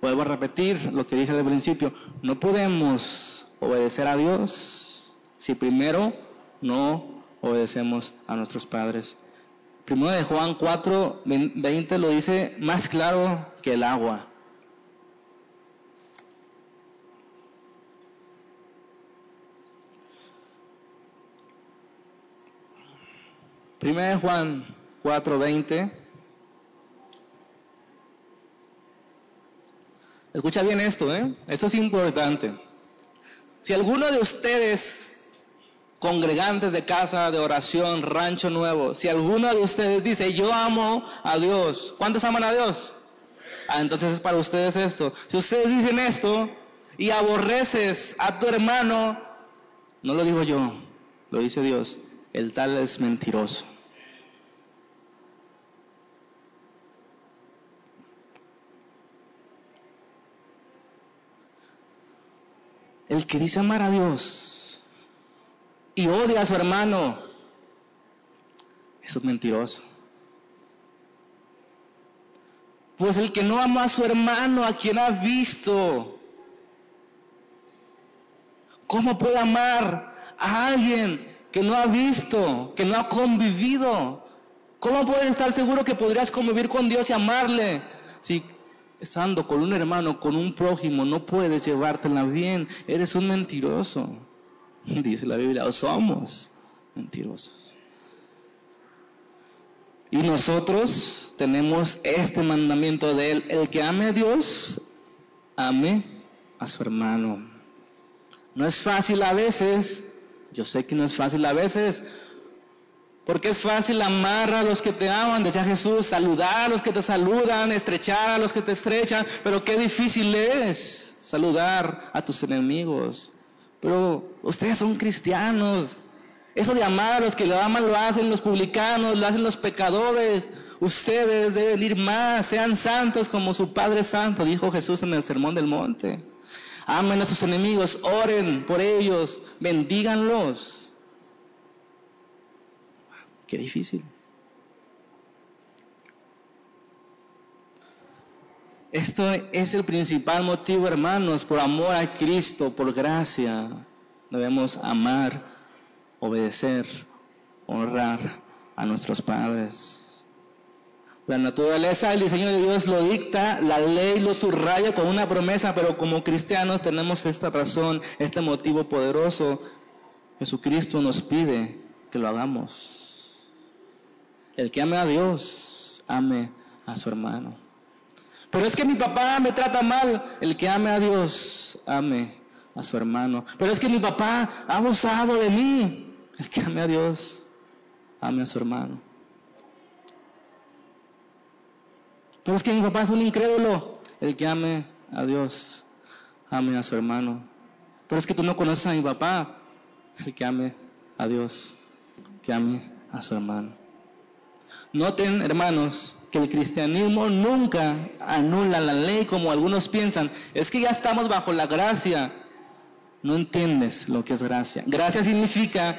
Vuelvo a repetir lo que dije al principio, no podemos obedecer a Dios si primero no obedecemos a nuestros padres. Primero de Juan 4, 20 lo dice más claro que el agua. Primero de Juan 4, 20. Escucha bien esto, ¿eh? Esto es importante. Si alguno de ustedes, congregantes de casa de oración, rancho nuevo, si alguno de ustedes dice, yo amo a Dios, ¿cuántos aman a Dios? Ah, entonces es para ustedes esto. Si ustedes dicen esto y aborreces a tu hermano, no lo digo yo, lo dice Dios, el tal es mentiroso. El que dice amar a Dios y odia a su hermano, eso es mentiroso. Pues el que no ama a su hermano, a quien ha visto, ¿cómo puede amar a alguien que no ha visto, que no ha convivido? ¿Cómo puedes estar seguro que podrías convivir con Dios y amarle si estando con un hermano, con un prójimo, no puedes llevártela bien, eres un mentiroso. Dice la Biblia, o somos mentirosos. Y nosotros tenemos este mandamiento de él, el que ame a Dios, ame a su hermano. No es fácil a veces, yo sé que no es fácil a veces, porque es fácil amar a los que te aman, decía Jesús, saludar a los que te saludan, estrechar a los que te estrechan, pero qué difícil es saludar a tus enemigos. Pero ustedes son cristianos. Eso de amar a los que lo aman lo hacen los publicanos, lo hacen los pecadores. Ustedes deben ir más, sean santos como su Padre Santo, dijo Jesús en el Sermón del Monte. Amen a sus enemigos, oren por ellos, bendíganlos. Qué difícil. Esto es el principal motivo, hermanos, por amor a Cristo, por gracia. Debemos amar, obedecer, honrar a nuestros padres. La naturaleza, el diseño de Dios lo dicta, la ley lo subraya con una promesa, pero como cristianos tenemos esta razón, este motivo poderoso. Jesucristo nos pide que lo hagamos. El que ame a Dios, ame a su hermano. Pero es que mi papá me trata mal. El que ame a Dios, ame a su hermano. Pero es que mi papá ha abusado de mí. El que ame a Dios, ame a su hermano. Pero es que mi papá es un incrédulo. El que ame a Dios, ame a su hermano. Pero es que tú no conoces a mi papá. El que ame a Dios, que ame a su hermano. Noten, hermanos, que el cristianismo nunca anula la ley como algunos piensan. Es que ya estamos bajo la gracia. No entiendes lo que es gracia. Gracia significa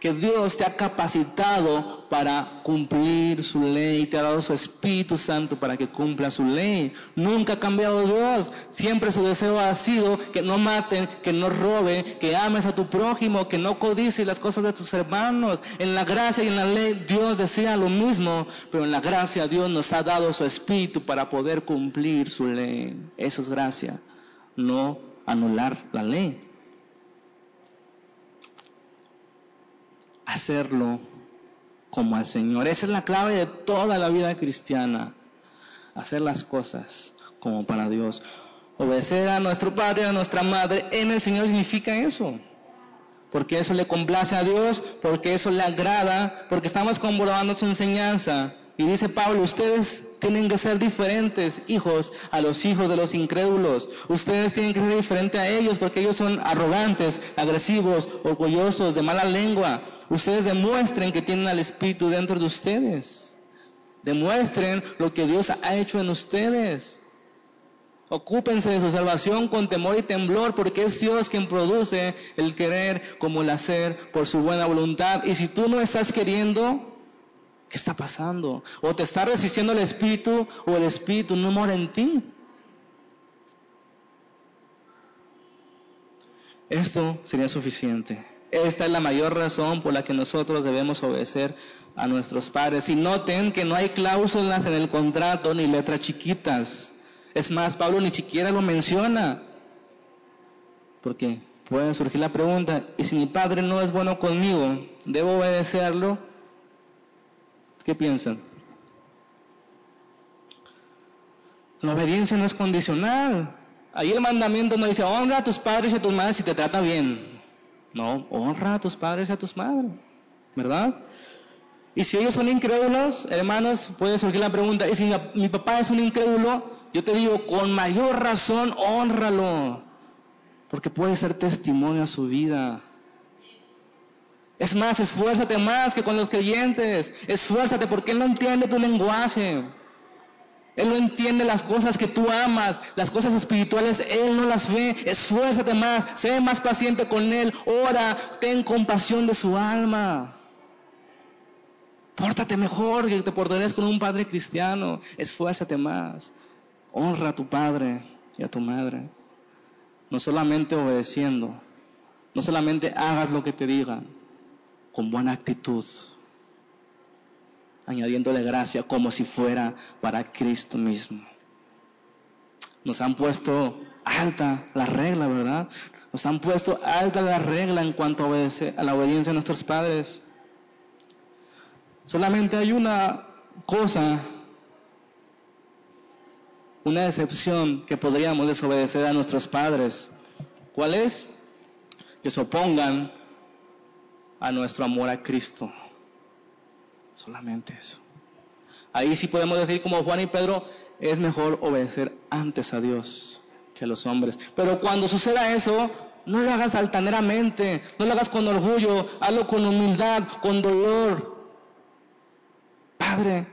que Dios te ha capacitado para cumplir su ley, te ha dado su Espíritu Santo para que cumpla su ley. Nunca ha cambiado Dios, siempre su deseo ha sido que no maten, que no robe, que ames a tu prójimo, que no codices las cosas de tus hermanos. En la gracia y en la ley Dios desea lo mismo, pero en la gracia Dios nos ha dado su Espíritu para poder cumplir su ley. Eso es gracia, no anular la ley. Hacerlo como al Señor. Esa es la clave de toda la vida cristiana. Hacer las cosas como para Dios. Obedecer a nuestro padre, a nuestra madre en el Señor significa eso. Porque eso le complace a Dios, porque eso le agrada, porque estamos comprobando su enseñanza. Y dice Pablo, ustedes tienen que ser diferentes hijos a los hijos de los incrédulos. Ustedes tienen que ser diferentes a ellos porque ellos son arrogantes, agresivos, orgullosos, de mala lengua. Ustedes demuestren que tienen al Espíritu dentro de ustedes. Demuestren lo que Dios ha hecho en ustedes. Ocúpense de su salvación con temor y temblor, porque es Dios quien produce el querer como el hacer por su buena voluntad. Y si tú no estás queriendo, ¿Qué está pasando? O te está resistiendo el Espíritu o el Espíritu no mora en ti. Esto sería suficiente. Esta es la mayor razón por la que nosotros debemos obedecer a nuestros padres. Y noten que no hay cláusulas en el contrato ni letras chiquitas. Es más, Pablo ni siquiera lo menciona. Porque puede surgir la pregunta, ¿y si mi padre no es bueno conmigo, debo obedecerlo? ¿Qué piensan? La obediencia no es condicional. Ahí el mandamiento no dice, honra a tus padres y a tus madres si te trata bien. No, honra a tus padres y a tus madres. ¿Verdad? Y si ellos son incrédulos, hermanos, puede surgir la pregunta, ¿y si mi papá es un incrédulo? Yo te digo, con mayor razón, honralo. Porque puede ser testimonio a su vida. Es más, esfuérzate más que con los creyentes. Esfuérzate porque Él no entiende tu lenguaje. Él no entiende las cosas que tú amas, las cosas espirituales, Él no las ve. Esfuérzate más, sé más paciente con Él, ora, ten compasión de su alma. Pórtate mejor que te portarás con un padre cristiano. Esfuérzate más. Honra a tu padre y a tu madre. No solamente obedeciendo, no solamente hagas lo que te digan, con buena actitud, añadiéndole gracia como si fuera para Cristo mismo. Nos han puesto alta la regla, ¿verdad? Nos han puesto alta la regla en cuanto a, a la obediencia a nuestros padres. Solamente hay una cosa, una excepción que podríamos desobedecer a nuestros padres. ¿Cuál es? Que se opongan a nuestro amor a Cristo. Solamente eso. Ahí sí podemos decir como Juan y Pedro, es mejor obedecer antes a Dios que a los hombres. Pero cuando suceda eso, no lo hagas altaneramente, no lo hagas con orgullo, hazlo con humildad, con dolor. Padre,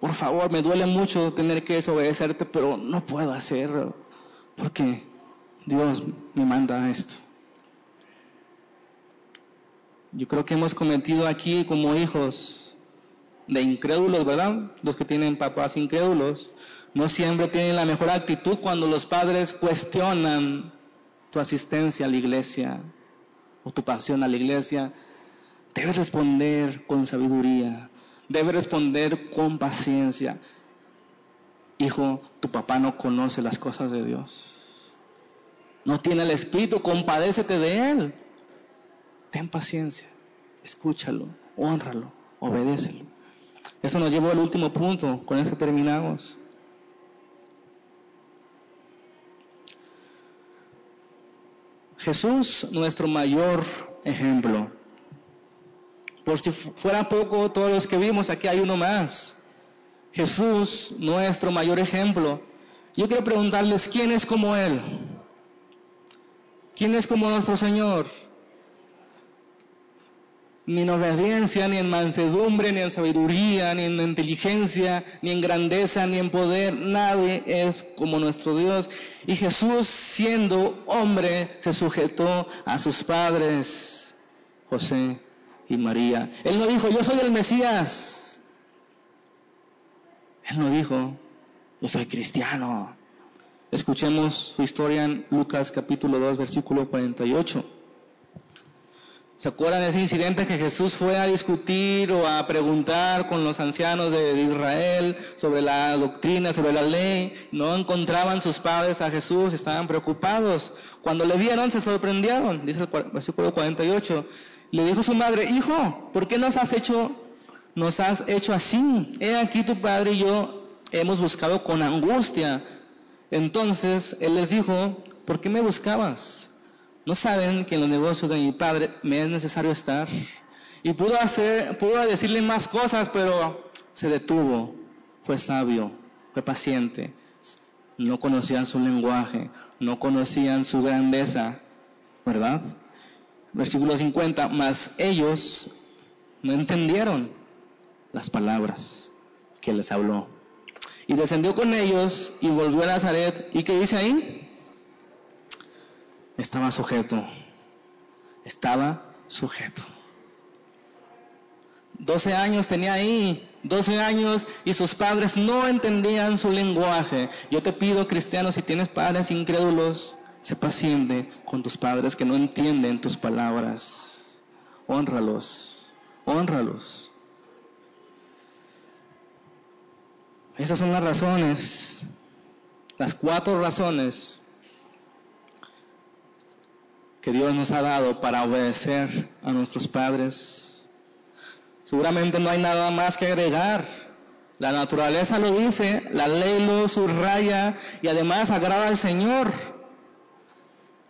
por favor, me duele mucho tener que desobedecerte, pero no puedo hacerlo, porque Dios me manda esto. Yo creo que hemos cometido aquí como hijos de incrédulos, ¿verdad? Los que tienen papás incrédulos, no siempre tienen la mejor actitud cuando los padres cuestionan tu asistencia a la iglesia o tu pasión a la iglesia. Debes responder con sabiduría, debes responder con paciencia. Hijo, tu papá no conoce las cosas de Dios. No tiene el Espíritu, compadécete de Él. Ten paciencia, escúchalo, honralo, obedécelo. Eso nos llevó al último punto, con eso terminamos. Jesús, nuestro mayor ejemplo. Por si fuera poco, todos los que vimos, aquí hay uno más. Jesús, nuestro mayor ejemplo. Yo quiero preguntarles, ¿quién es como Él? ¿Quién es como nuestro Señor? Ni en obediencia, ni en mansedumbre, ni en sabiduría, ni en inteligencia, ni en grandeza, ni en poder. Nadie es como nuestro Dios. Y Jesús, siendo hombre, se sujetó a sus padres, José y María. Él no dijo, yo soy el Mesías. Él no dijo, yo soy cristiano. Escuchemos su historia en Lucas capítulo 2, versículo 48. ¿Se acuerdan de ese incidente que Jesús fue a discutir o a preguntar con los ancianos de Israel sobre la doctrina, sobre la ley? No encontraban sus padres a Jesús, estaban preocupados. Cuando le vieron se sorprendieron, dice el versículo 48. Le dijo su madre, hijo, ¿por qué nos has hecho, nos has hecho así? He aquí tu padre y yo hemos buscado con angustia Entonces él les dijo, ¿por qué me buscabas? ¿No saben que en los negocios de mi padre me es necesario estar? Y pudo hacer, pudo decirle más cosas, pero se detuvo, fue sabio, fue paciente. No conocían su lenguaje, no conocían su grandeza, ¿verdad? Versículo 50, mas ellos no entendieron las palabras que les habló. Y descendió con ellos y volvió a Nazaret. ¿Y qué dice ahí? Estaba sujeto. Estaba sujeto. 12 años tenía ahí, 12 años y sus padres no entendían su lenguaje. Yo te pido, cristiano, si tienes padres incrédulos, sé paciente con tus padres que no entienden tus palabras. Honralos, honralos. Esas son las razones, las cuatro razones que Dios nos ha dado para obedecer a nuestros padres. Seguramente no hay nada más que agregar. La naturaleza lo dice, la ley lo subraya y además agrada al Señor.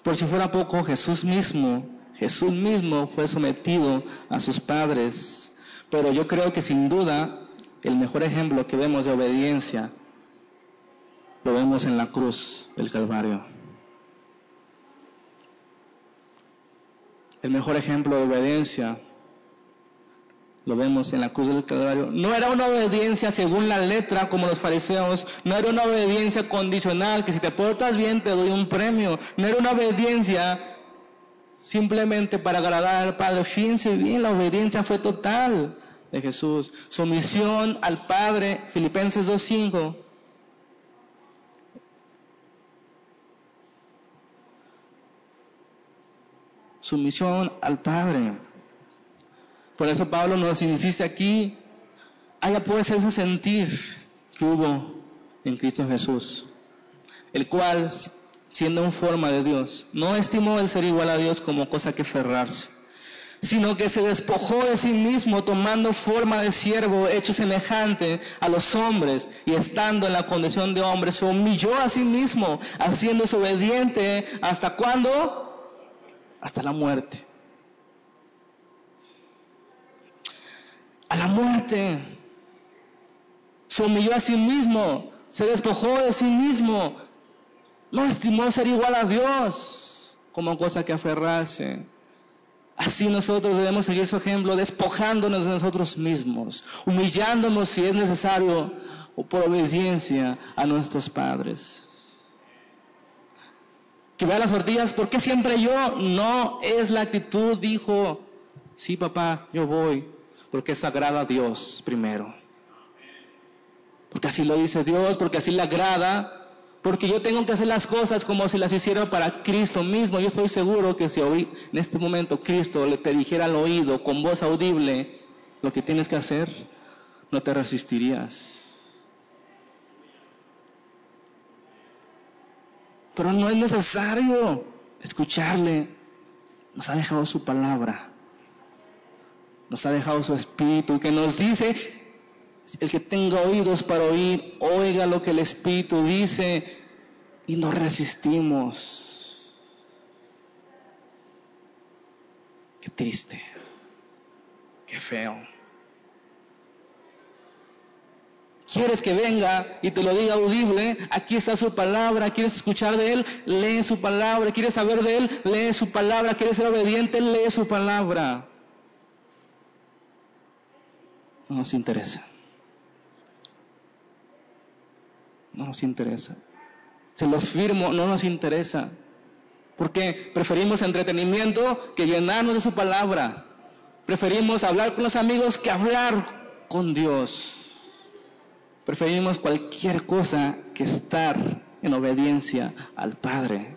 Por si fuera poco, Jesús mismo, Jesús mismo fue sometido a sus padres. Pero yo creo que sin duda el mejor ejemplo que vemos de obediencia lo vemos en la cruz del Calvario. El mejor ejemplo de obediencia lo vemos en la cruz del Calvario. No era una obediencia según la letra como los fariseos, no era una obediencia condicional, que si te portas bien te doy un premio, no era una obediencia simplemente para agradar al Padre. Fíjense bien, la obediencia fue total de Jesús. Sumisión al Padre, Filipenses 2.5. Sumisión al Padre. Por eso Pablo nos insiste aquí, haya pues ese sentir que hubo en Cristo Jesús, el cual, siendo en forma de Dios, no estimó el ser igual a Dios como cosa que ferrarse sino que se despojó de sí mismo tomando forma de siervo, hecho semejante a los hombres, y estando en la condición de hombre, se humilló a sí mismo, haciéndose obediente hasta cuándo? Hasta la muerte. A la muerte. Se humilló a sí mismo, se despojó de sí mismo, no estimó ser igual a Dios como cosa que aferrarse Así nosotros debemos seguir su ejemplo, despojándonos de nosotros mismos, humillándonos si es necesario o por obediencia a nuestros padres. Que vea las tortillas, ¿por qué siempre yo? No es la actitud, dijo, sí papá, yo voy, porque es sagrada a Dios primero. Porque así lo dice Dios, porque así le agrada porque yo tengo que hacer las cosas como si las hiciera para Cristo mismo. Yo estoy seguro que si hoy, en este momento Cristo le te dijera al oído con voz audible lo que tienes que hacer, no te resistirías. Pero no es necesario escucharle. Nos ha dejado su palabra. Nos ha dejado su espíritu que nos dice el que tenga oídos para oír, oiga lo que el Espíritu dice y no resistimos. Qué triste, qué feo. ¿Quieres que venga y te lo diga audible? Aquí está su palabra. ¿Quieres escuchar de Él? Lee su palabra. ¿Quieres saber de Él? Lee su palabra. ¿Quieres ser obediente? Lee su palabra. No nos interesa. no nos interesa. Se los firmo, no nos interesa. Porque preferimos entretenimiento que llenarnos de su palabra. Preferimos hablar con los amigos que hablar con Dios. Preferimos cualquier cosa que estar en obediencia al Padre.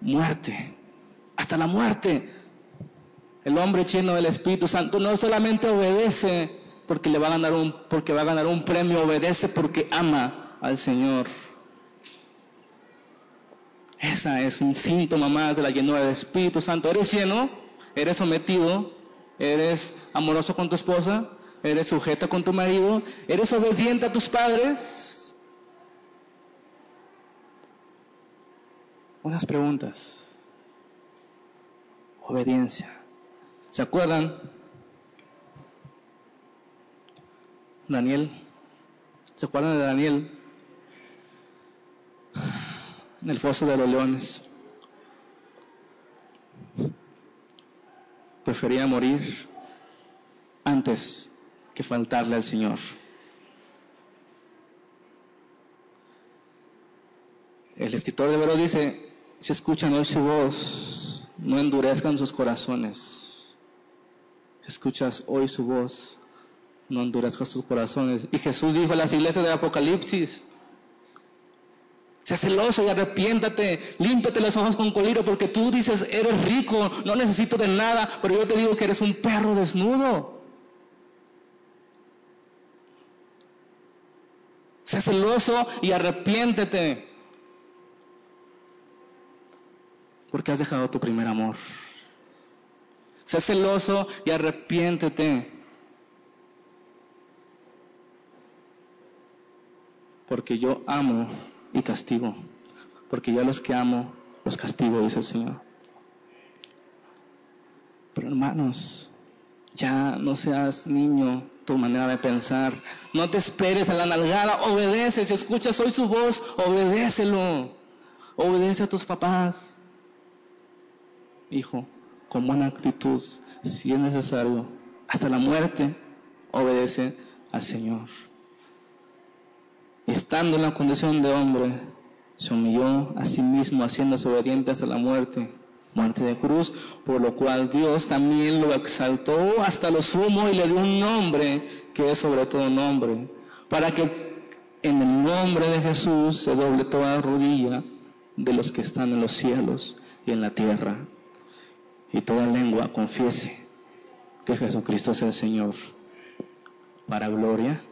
Muerte, hasta la muerte. El hombre lleno del Espíritu Santo no solamente obedece porque le va a ganar un, porque va a ganar un premio, obedece porque ama al Señor. Esa es un síntoma más de la llenura del Espíritu Santo. ¿Eres lleno? ¿Eres sometido? ¿Eres amoroso con tu esposa? eres sujeta con tu marido, eres obediente a tus padres. Unas preguntas. Obediencia. ¿Se acuerdan? Daniel. ¿Se acuerdan de Daniel? En el foso de los leones. Prefería morir antes que faltarle al Señor. El escritor de Vero dice, si escuchan hoy su voz, no endurezcan sus corazones. Si escuchas hoy su voz, no endurezcan sus corazones. Y Jesús dijo a las iglesias de Apocalipsis, sea celoso y arrepiéntate, límpiate los ojos con coliro porque tú dices, eres rico, no necesito de nada, pero yo te digo que eres un perro desnudo. Sé celoso y arrepiéntete. Porque has dejado tu primer amor. Sé celoso y arrepiéntete. Porque yo amo y castigo. Porque yo a los que amo los castigo, dice el Señor. Pero hermanos, ya no seas niño tu manera de pensar. No te esperes a la nalgada, obedece. Si escuchas hoy su voz, obedécelo. Obedece a tus papás. Hijo, con buena actitud, si es necesario, hasta la muerte, obedece al Señor. Estando en la condición de hombre, se humilló a sí mismo, haciéndose obediente hasta la muerte muerte de cruz, por lo cual Dios también lo exaltó hasta lo sumo y le dio un nombre que es sobre todo nombre, para que en el nombre de Jesús se doble toda rodilla de los que están en los cielos y en la tierra, y toda lengua confiese que Jesucristo es el Señor, para gloria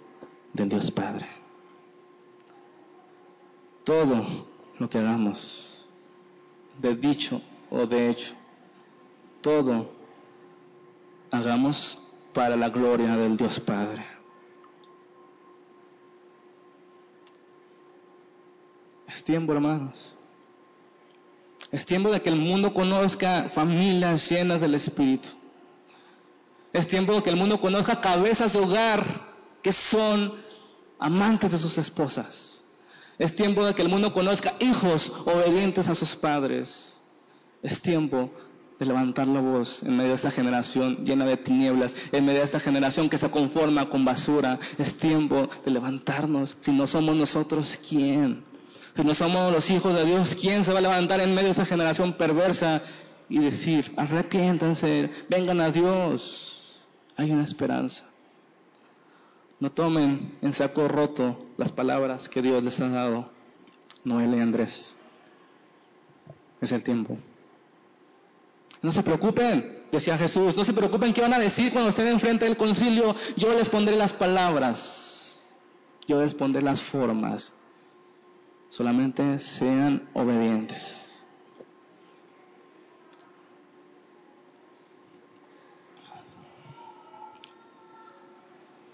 del Dios Padre. Todo lo que hagamos, de dicho o de hecho. Todo hagamos para la gloria del Dios Padre. Es tiempo, hermanos. Es tiempo de que el mundo conozca familias llenas del Espíritu. Es tiempo de que el mundo conozca cabezas de hogar que son amantes de sus esposas. Es tiempo de que el mundo conozca hijos obedientes a sus padres. Es tiempo de levantar la voz en medio de esta generación llena de tinieblas, en medio de esta generación que se conforma con basura. Es tiempo de levantarnos. Si no somos nosotros, ¿quién? Si no somos los hijos de Dios, ¿quién se va a levantar en medio de esta generación perversa y decir, arrepiéntanse, vengan a Dios? Hay una esperanza. No tomen en saco roto las palabras que Dios les ha dado. Noel y Andrés. Es el tiempo. No se preocupen, decía Jesús, no se preocupen qué van a decir cuando estén enfrente del concilio. Yo les pondré las palabras, yo les pondré las formas. Solamente sean obedientes.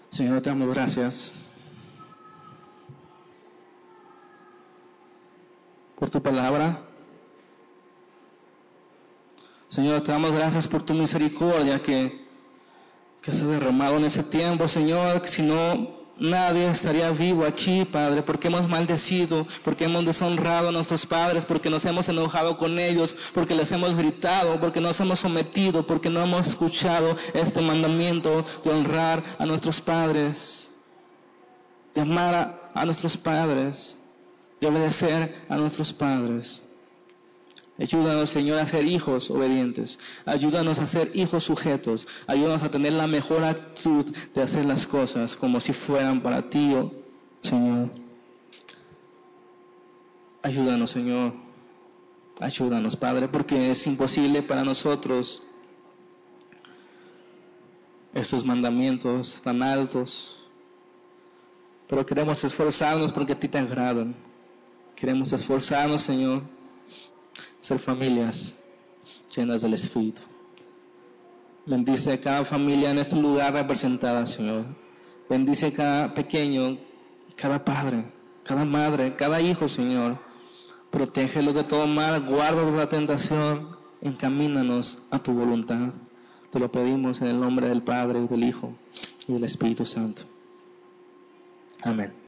Señor, te damos gracias por tu palabra. Señor, te damos gracias por tu misericordia que, se ha derramado en ese tiempo, Señor, que si no nadie estaría vivo aquí, Padre, porque hemos maldecido, porque hemos deshonrado a nuestros padres, porque nos hemos enojado con ellos, porque les hemos gritado, porque nos hemos sometido, porque no hemos escuchado este mandamiento de honrar a nuestros padres, de amar a nuestros padres, de obedecer a nuestros padres. Ayúdanos, Señor, a ser hijos obedientes. Ayúdanos a ser hijos sujetos. Ayúdanos a tener la mejor actitud de hacer las cosas como si fueran para ti, oh, Señor. Ayúdanos, Señor. Ayúdanos, Padre, porque es imposible para nosotros estos mandamientos tan altos. Pero queremos esforzarnos porque a ti te agradan. Queremos esforzarnos, Señor ser familias llenas del Espíritu. Bendice a cada familia en este lugar representada, Señor. Bendice a cada pequeño, cada padre, cada madre, cada hijo, Señor. Protégelos de todo mal, guárdalos de la tentación, encamínanos a tu voluntad. Te lo pedimos en el nombre del Padre, del Hijo y del Espíritu Santo. Amén.